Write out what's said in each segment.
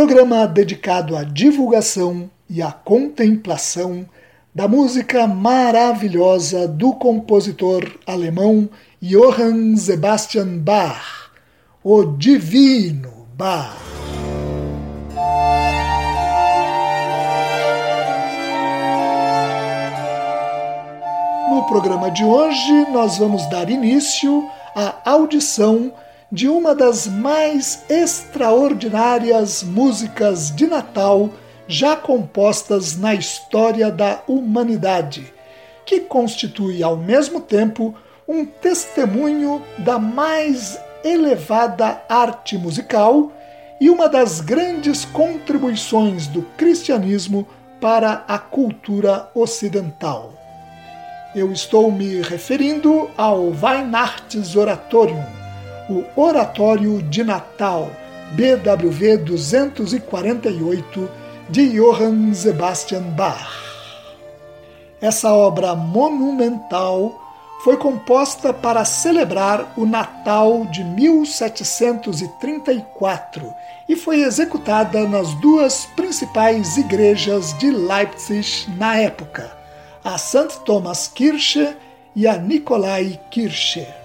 programa dedicado à divulgação e à contemplação da música maravilhosa do compositor alemão Johann Sebastian Bach, o Divino Bach. No programa de hoje, nós vamos dar início à audição de uma das mais extraordinárias músicas de Natal já compostas na história da humanidade, que constitui ao mesmo tempo um testemunho da mais elevada arte musical e uma das grandes contribuições do cristianismo para a cultura ocidental. Eu estou me referindo ao Weihnachtsoratorium, o Oratório de Natal, BWV 248, de Johann Sebastian Bach. Essa obra monumental foi composta para celebrar o Natal de 1734 e foi executada nas duas principais igrejas de Leipzig na época, a St. Thomas Kirche e a Nikolai Kirche.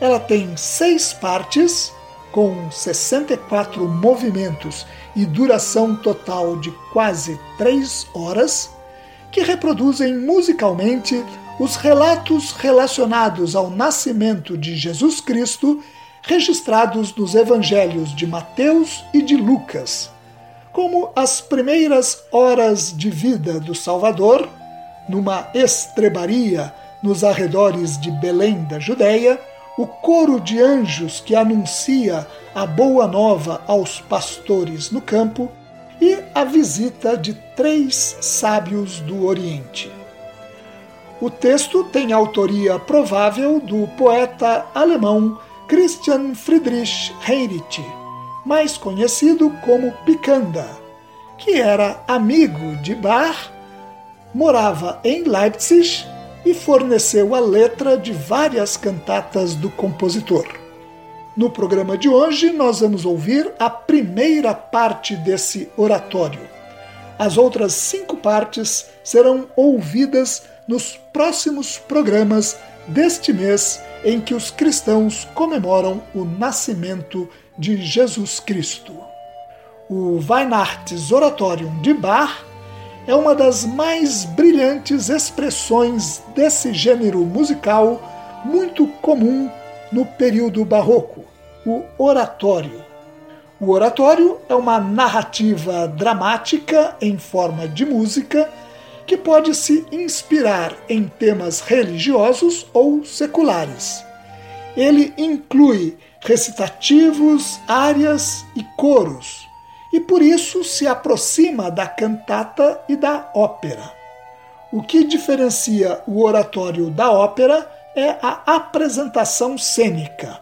Ela tem seis partes, com 64 movimentos e duração total de quase três horas, que reproduzem musicalmente os relatos relacionados ao nascimento de Jesus Cristo registrados nos evangelhos de Mateus e de Lucas, como as primeiras horas de vida do Salvador, numa estrebaria nos arredores de Belém da Judéia, o coro de anjos que anuncia a boa nova aos pastores no campo e a visita de três sábios do Oriente. O texto tem autoria provável do poeta alemão Christian Friedrich Heinrich, mais conhecido como Picanda, que era amigo de Bach, morava em Leipzig e forneceu a letra de várias cantatas do compositor. No programa de hoje, nós vamos ouvir a primeira parte desse oratório. As outras cinco partes serão ouvidas nos próximos programas deste mês em que os cristãos comemoram o nascimento de Jesus Cristo. O Weihnachtsoratorium de Bach é uma das mais brilhantes expressões desse gênero musical muito comum no período barroco, o oratório. O oratório é uma narrativa dramática em forma de música que pode se inspirar em temas religiosos ou seculares. Ele inclui recitativos, áreas e coros e por isso se aproxima da cantata e da ópera. O que diferencia o oratório da ópera é a apresentação cênica.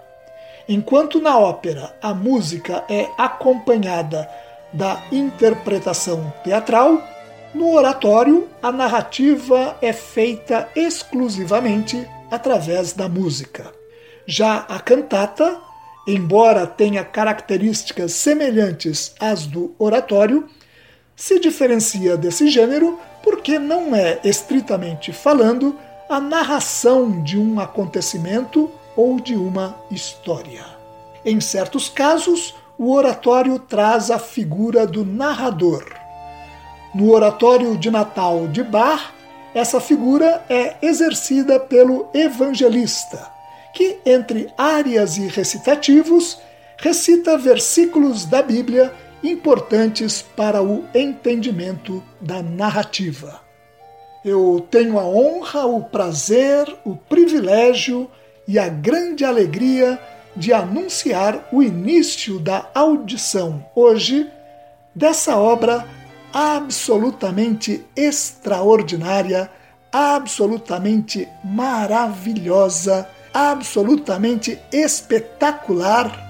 Enquanto na ópera a música é acompanhada da interpretação teatral, no oratório a narrativa é feita exclusivamente através da música. Já a cantata embora tenha características semelhantes às do oratório, se diferencia desse gênero porque não é, estritamente falando, a narração de um acontecimento ou de uma história. Em certos casos, o oratório traz a figura do narrador. No oratório de Natal de Bar, essa figura é exercida pelo evangelista, que, entre áreas e recitativos, recita versículos da Bíblia importantes para o entendimento da narrativa. Eu tenho a honra, o prazer, o privilégio e a grande alegria de anunciar o início da audição hoje dessa obra absolutamente extraordinária, absolutamente maravilhosa, absolutamente espetacular,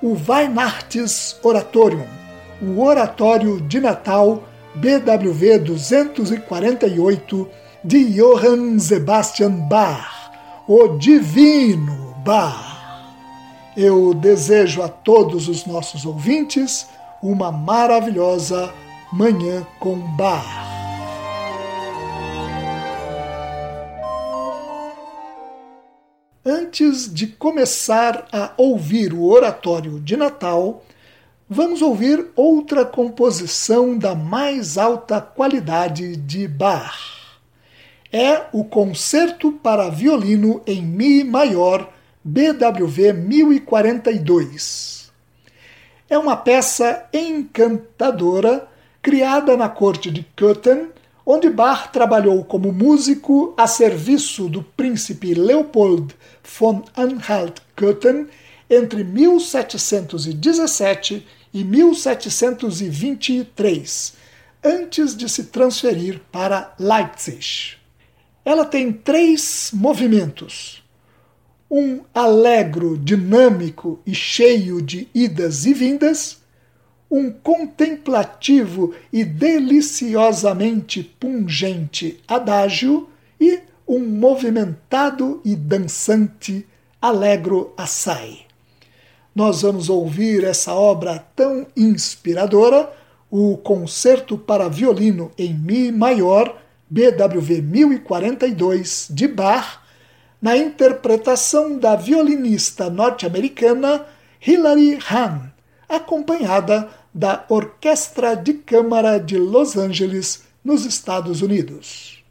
o Weihnachts Oratorium, o Oratório de Natal BWV 248 de Johann Sebastian Bach, o Divino Bach. Eu desejo a todos os nossos ouvintes uma maravilhosa Manhã com Bar. Antes de começar a ouvir o oratório de Natal, vamos ouvir outra composição da mais alta qualidade de Bach. É o Concerto para Violino em Mi Maior, BWV 1042. É uma peça encantadora criada na corte de Köthen, onde Bach trabalhou como músico a serviço do príncipe Leopold von Anhalt-Köthen entre 1717 e 1723, antes de se transferir para Leipzig. Ela tem três movimentos. Um alegro, dinâmico e cheio de idas e vindas, um contemplativo e deliciosamente pungente adágio e um movimentado e dançante alegro assai. Nós vamos ouvir essa obra tão inspiradora, o Concerto para Violino em Mi Maior, BWV 1042, de Bach, na interpretação da violinista norte-americana Hilary Hahn acompanhada da Orquestra de Câmara de Los Angeles, nos Estados Unidos.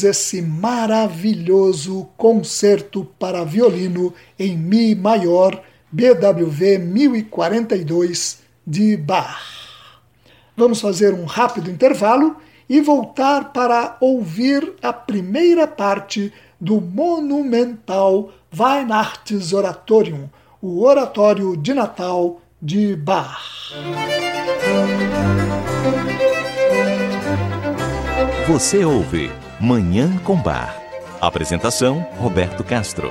Ouvimos esse maravilhoso concerto para violino em Mi maior, BWV 1042 de Bach. Vamos fazer um rápido intervalo e voltar para ouvir a primeira parte do monumental Weihnachtsoratorium, o Oratório de Natal de Bach. Você ouve Manhã com Bar. Apresentação: Roberto Castro.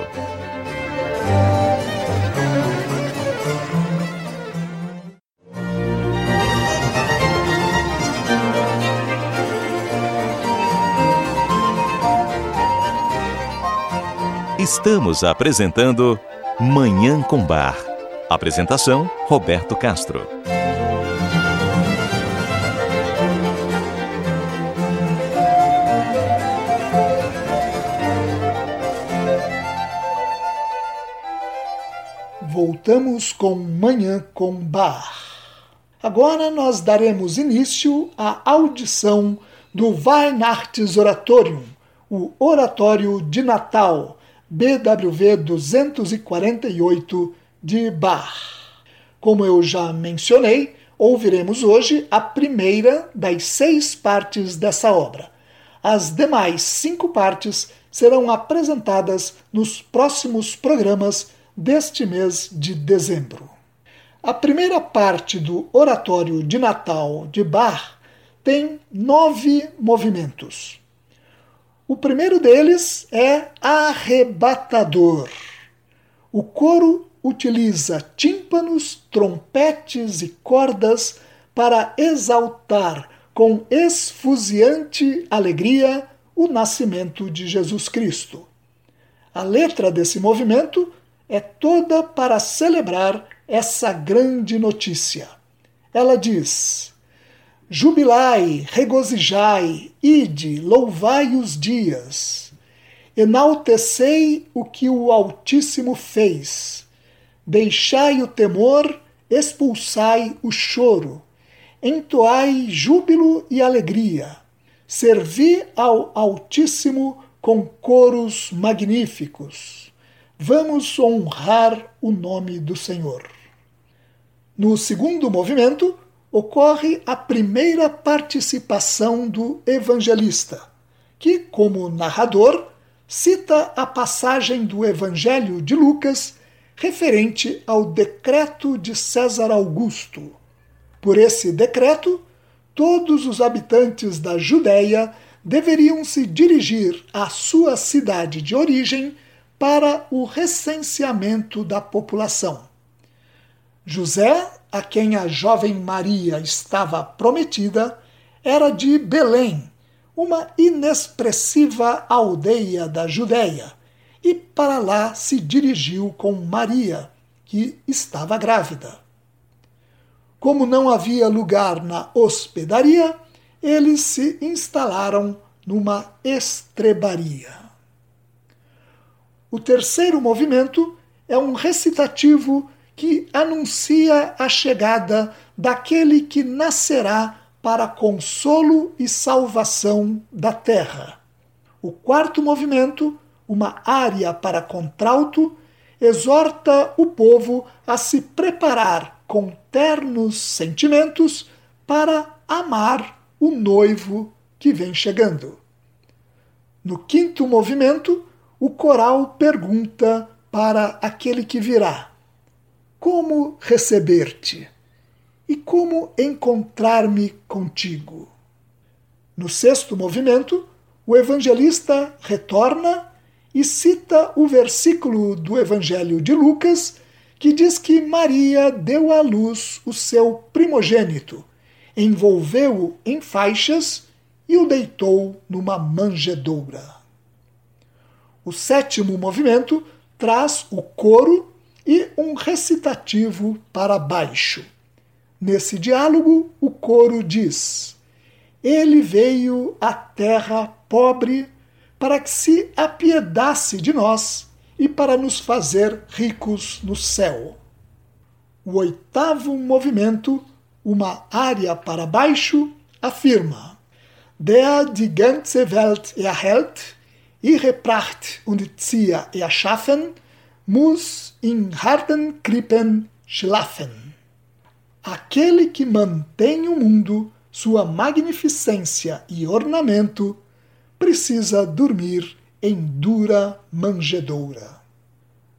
Estamos apresentando Manhã com Bar. Apresentação: Roberto Castro. Voltamos com Manhã com Bar. Agora nós daremos início à audição do Weihnachtsoratorium, o Oratório de Natal, BWV 248 de Bach. Como eu já mencionei, ouviremos hoje a primeira das seis partes dessa obra. As demais cinco partes serão apresentadas nos próximos programas deste mês de dezembro. A primeira parte do Oratório de Natal de Bach tem nove movimentos. O primeiro deles é arrebatador. O coro utiliza tímpanos, trompetes e cordas para exaltar com esfuziante alegria o nascimento de Jesus Cristo. A letra desse movimento é toda para celebrar essa grande notícia. Ela diz: Jubilai, regozijai, ide, louvai os dias. Enaltecei o que o Altíssimo fez. Deixai o temor, expulsai o choro. Entoai júbilo e alegria. Servi ao Altíssimo com coros magníficos. Vamos honrar o nome do Senhor. No segundo movimento, ocorre a primeira participação do evangelista, que, como narrador, cita a passagem do Evangelho de Lucas referente ao decreto de César Augusto. Por esse decreto, todos os habitantes da Judéia deveriam se dirigir à sua cidade de origem para o recenseamento da população. José a quem a jovem Maria estava prometida era de Belém, uma inexpressiva aldeia da Judéia, e para lá se dirigiu com Maria, que estava grávida. Como não havia lugar na hospedaria, eles se instalaram numa estrebaria. O terceiro movimento é um recitativo que anuncia a chegada daquele que nascerá para consolo e salvação da terra. O quarto movimento, uma área para contralto, exorta o povo a se preparar com ternos sentimentos para amar o noivo que vem chegando. No quinto movimento, o coral pergunta para aquele que virá: como receber-te e como encontrar-me contigo. No sexto movimento, o evangelista retorna e cita o versículo do Evangelho de Lucas que diz que Maria deu à luz o seu primogênito, envolveu-o em faixas e o deitou numa manjedoura. O sétimo movimento traz o coro e um recitativo para baixo. Nesse diálogo, o coro diz: Ele veio à terra pobre para que se apiedasse de nós e para nos fazer ricos no céu. O oitavo movimento, uma área para baixo, afirma: der die ganze Welt erhält, ihre Pracht und Zier erschaffen, muss in harten Krippen schlafen. Aquele que mantém o mundo, sua magnificência e ornamento, precisa dormir em dura manjedoura.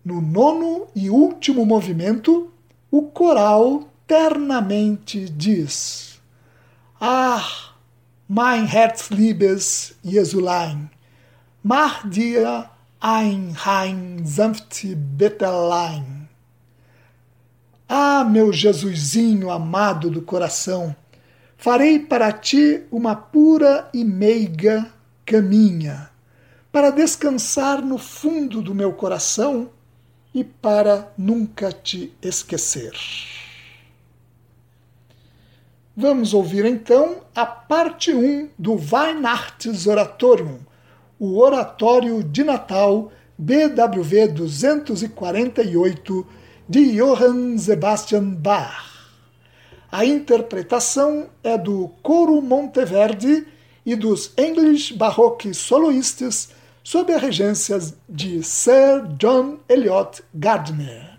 No nono e último movimento, o coral ternamente diz: Ah, mein Herzliebes Jesulein, mach dir ein Hein sanft Betelein. Ah, meu Jesusinho amado do coração, farei para ti uma pura e meiga caminha, para descansar no fundo do meu coração e para nunca te esquecer. Vamos ouvir então a parte 1 do Weihnachtsoratorium, o Oratório de Natal BWV 248 de Johann Sebastian Bach. A interpretação é do Coro Monteverde e dos English Baroque Soloists sob a regência de Sir John Eliot Gardner.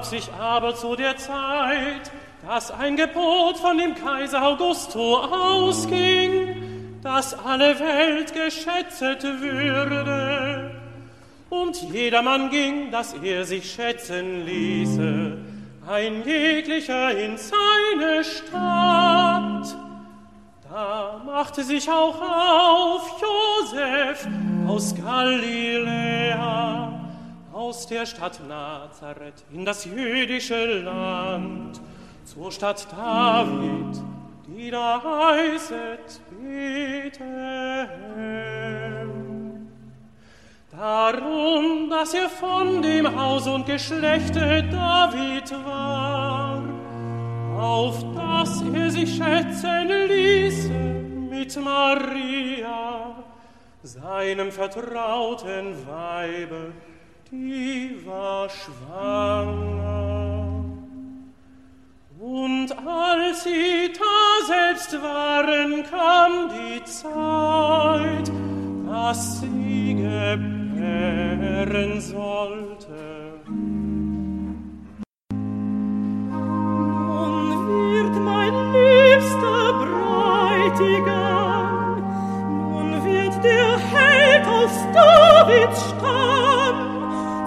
Begab sich aber zu der Zeit, dass ein Gebot von dem Kaiser Augusto ausging, dass alle Welt geschätzet würde. Und jedermann ging, dass er sich schätzen ließe, ein jeglicher in seine Stadt. Da machte sich auch auf Josef aus aus der Stadt Nazareth in das jüdische Land, zur Stadt David, die da heißet Bethlehem. Darum, dass er von dem Haus und Geschlechte David war, auf das er sich schätzen ließe mit Maria, seinem vertrauten Weibe, die war schwanger. Und als sie da selbst waren, kam die Zeit, dass sie gebären sollte. Nun wird mein liebster Bräutigam, nun wird der Held aus Davids Stamm,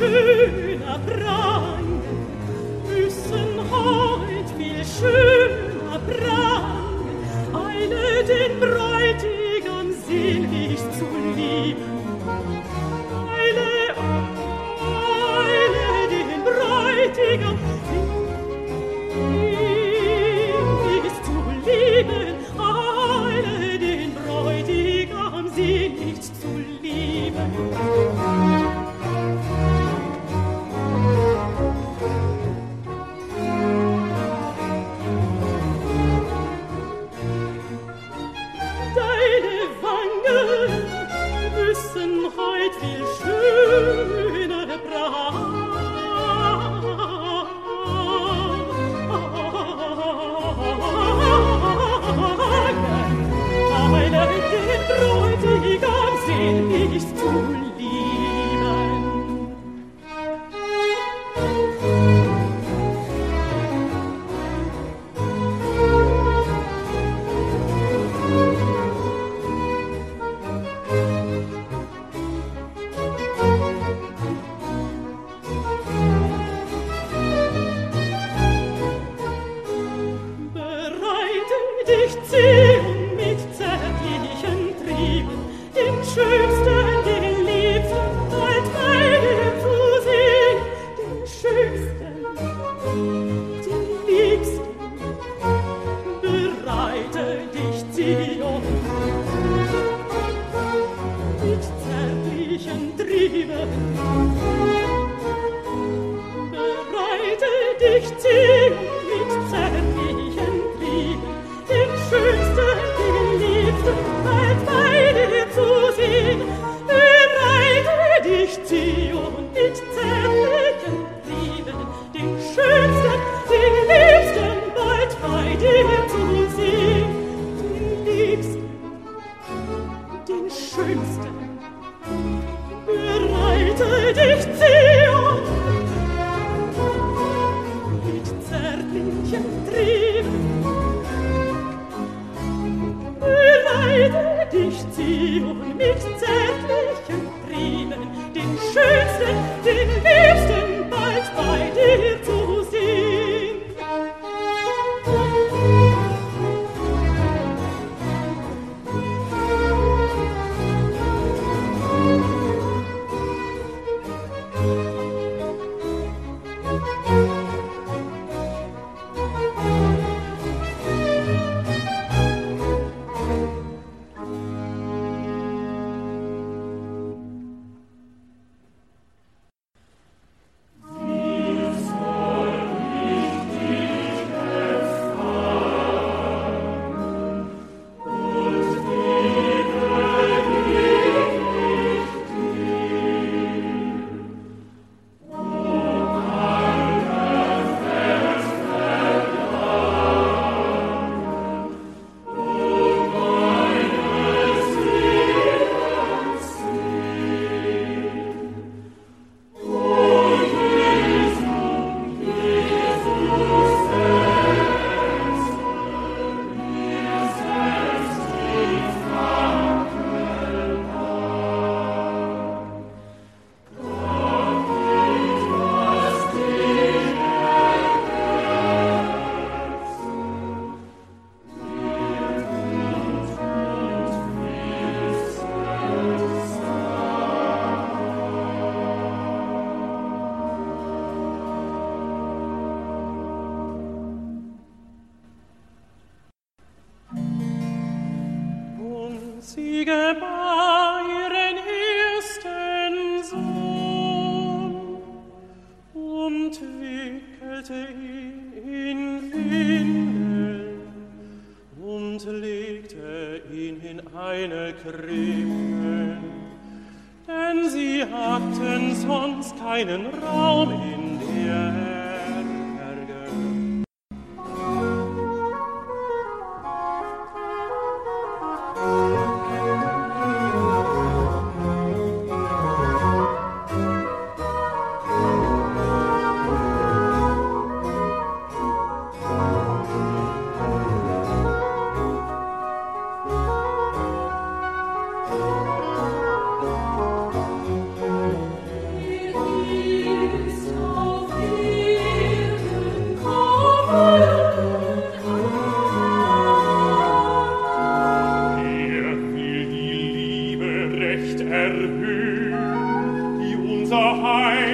schöner Preis dich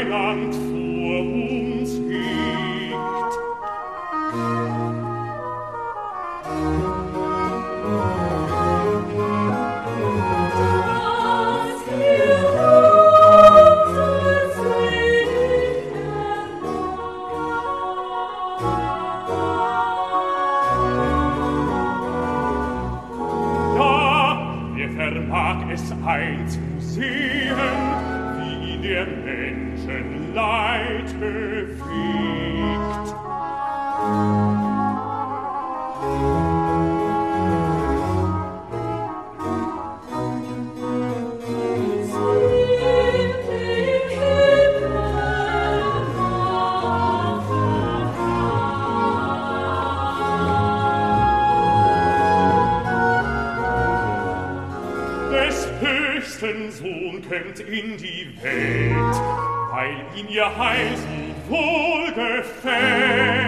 land fuhr um in die Welt, weil ihn ihr Heil wohl gefällt.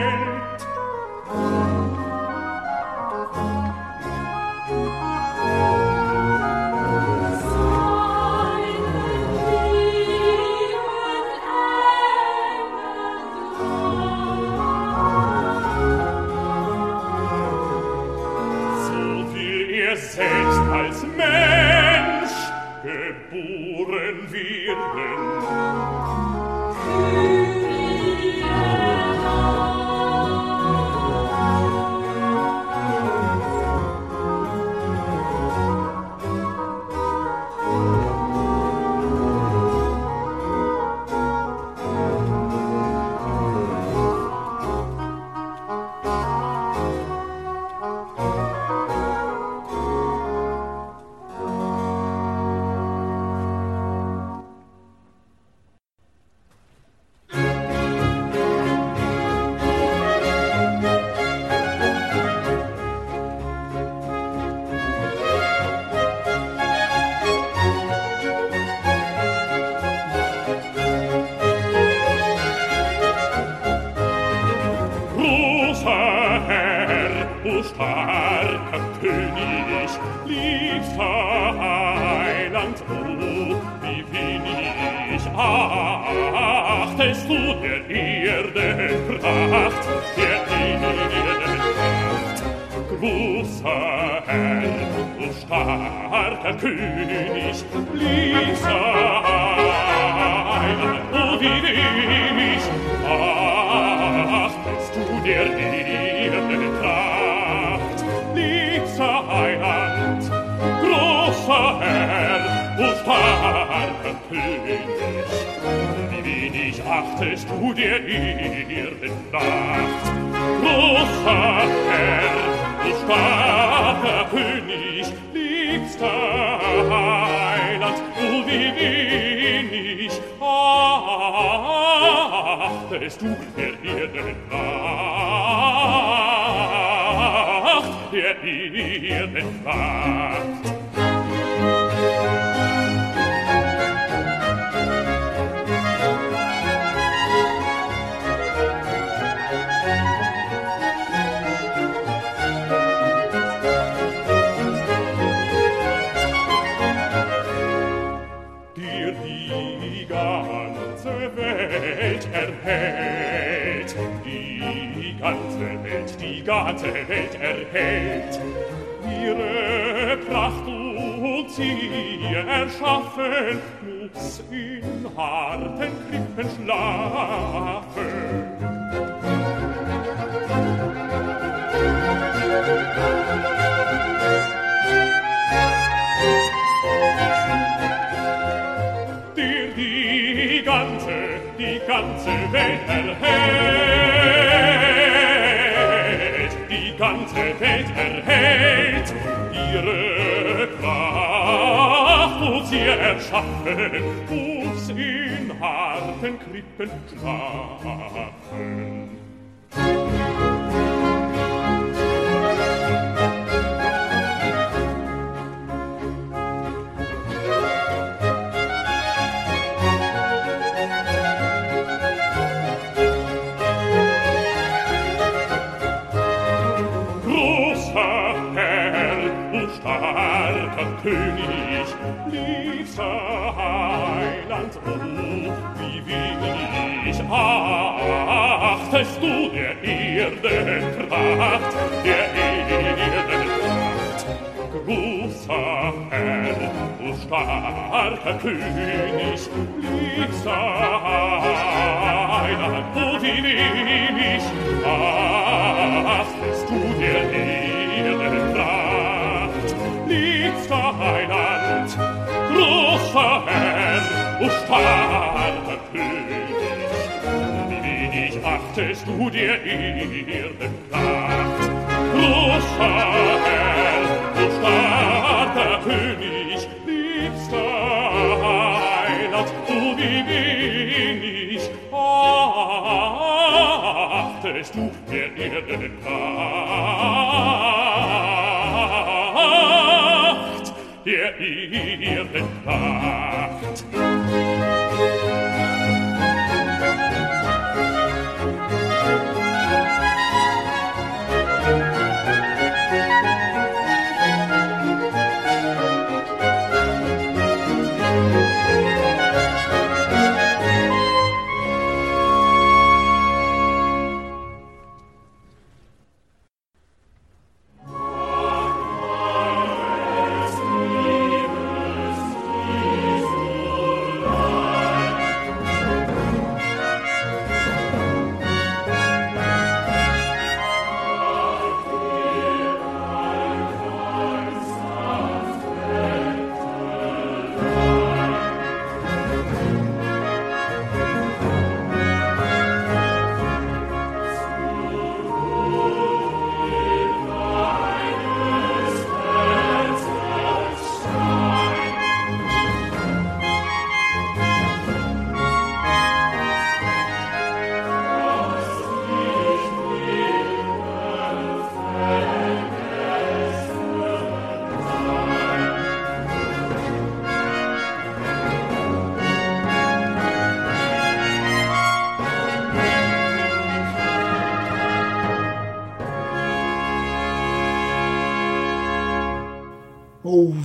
ganze Welt erhält. Ihre Pracht und sie erschaffen, muß in harten Krippen schlagen. hält ihre Kraft und sie erschaffen, wuchs in harten Krippen schlaf. König lieb sein, wo die nämlich hast, du dir Ehren bracht. Lieb sein Land, großer Herr, o starker König, wie wenig achtest du dir Ehren bracht. Großer Herr, wartest du der Erde Pracht, der Erde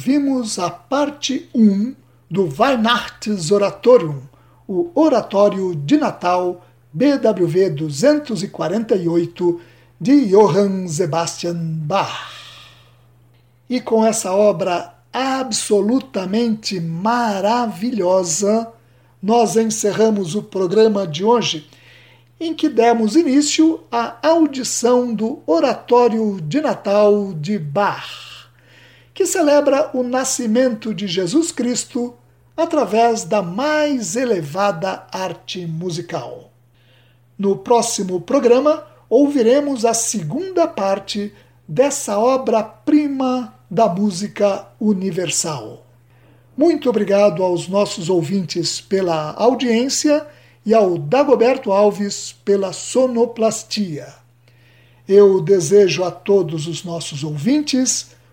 ouvimos a parte 1 do Weihnachtsoratorium, o Oratório de Natal BWV 248 de Johann Sebastian Bach. E com essa obra absolutamente maravilhosa, nós encerramos o programa de hoje, em que demos início à audição do Oratório de Natal de Bach que celebra o nascimento de Jesus Cristo através da mais elevada arte musical. No próximo programa, ouviremos a segunda parte dessa obra-prima da música universal. Muito obrigado aos nossos ouvintes pela audiência e ao Dagoberto Alves pela sonoplastia. Eu desejo a todos os nossos ouvintes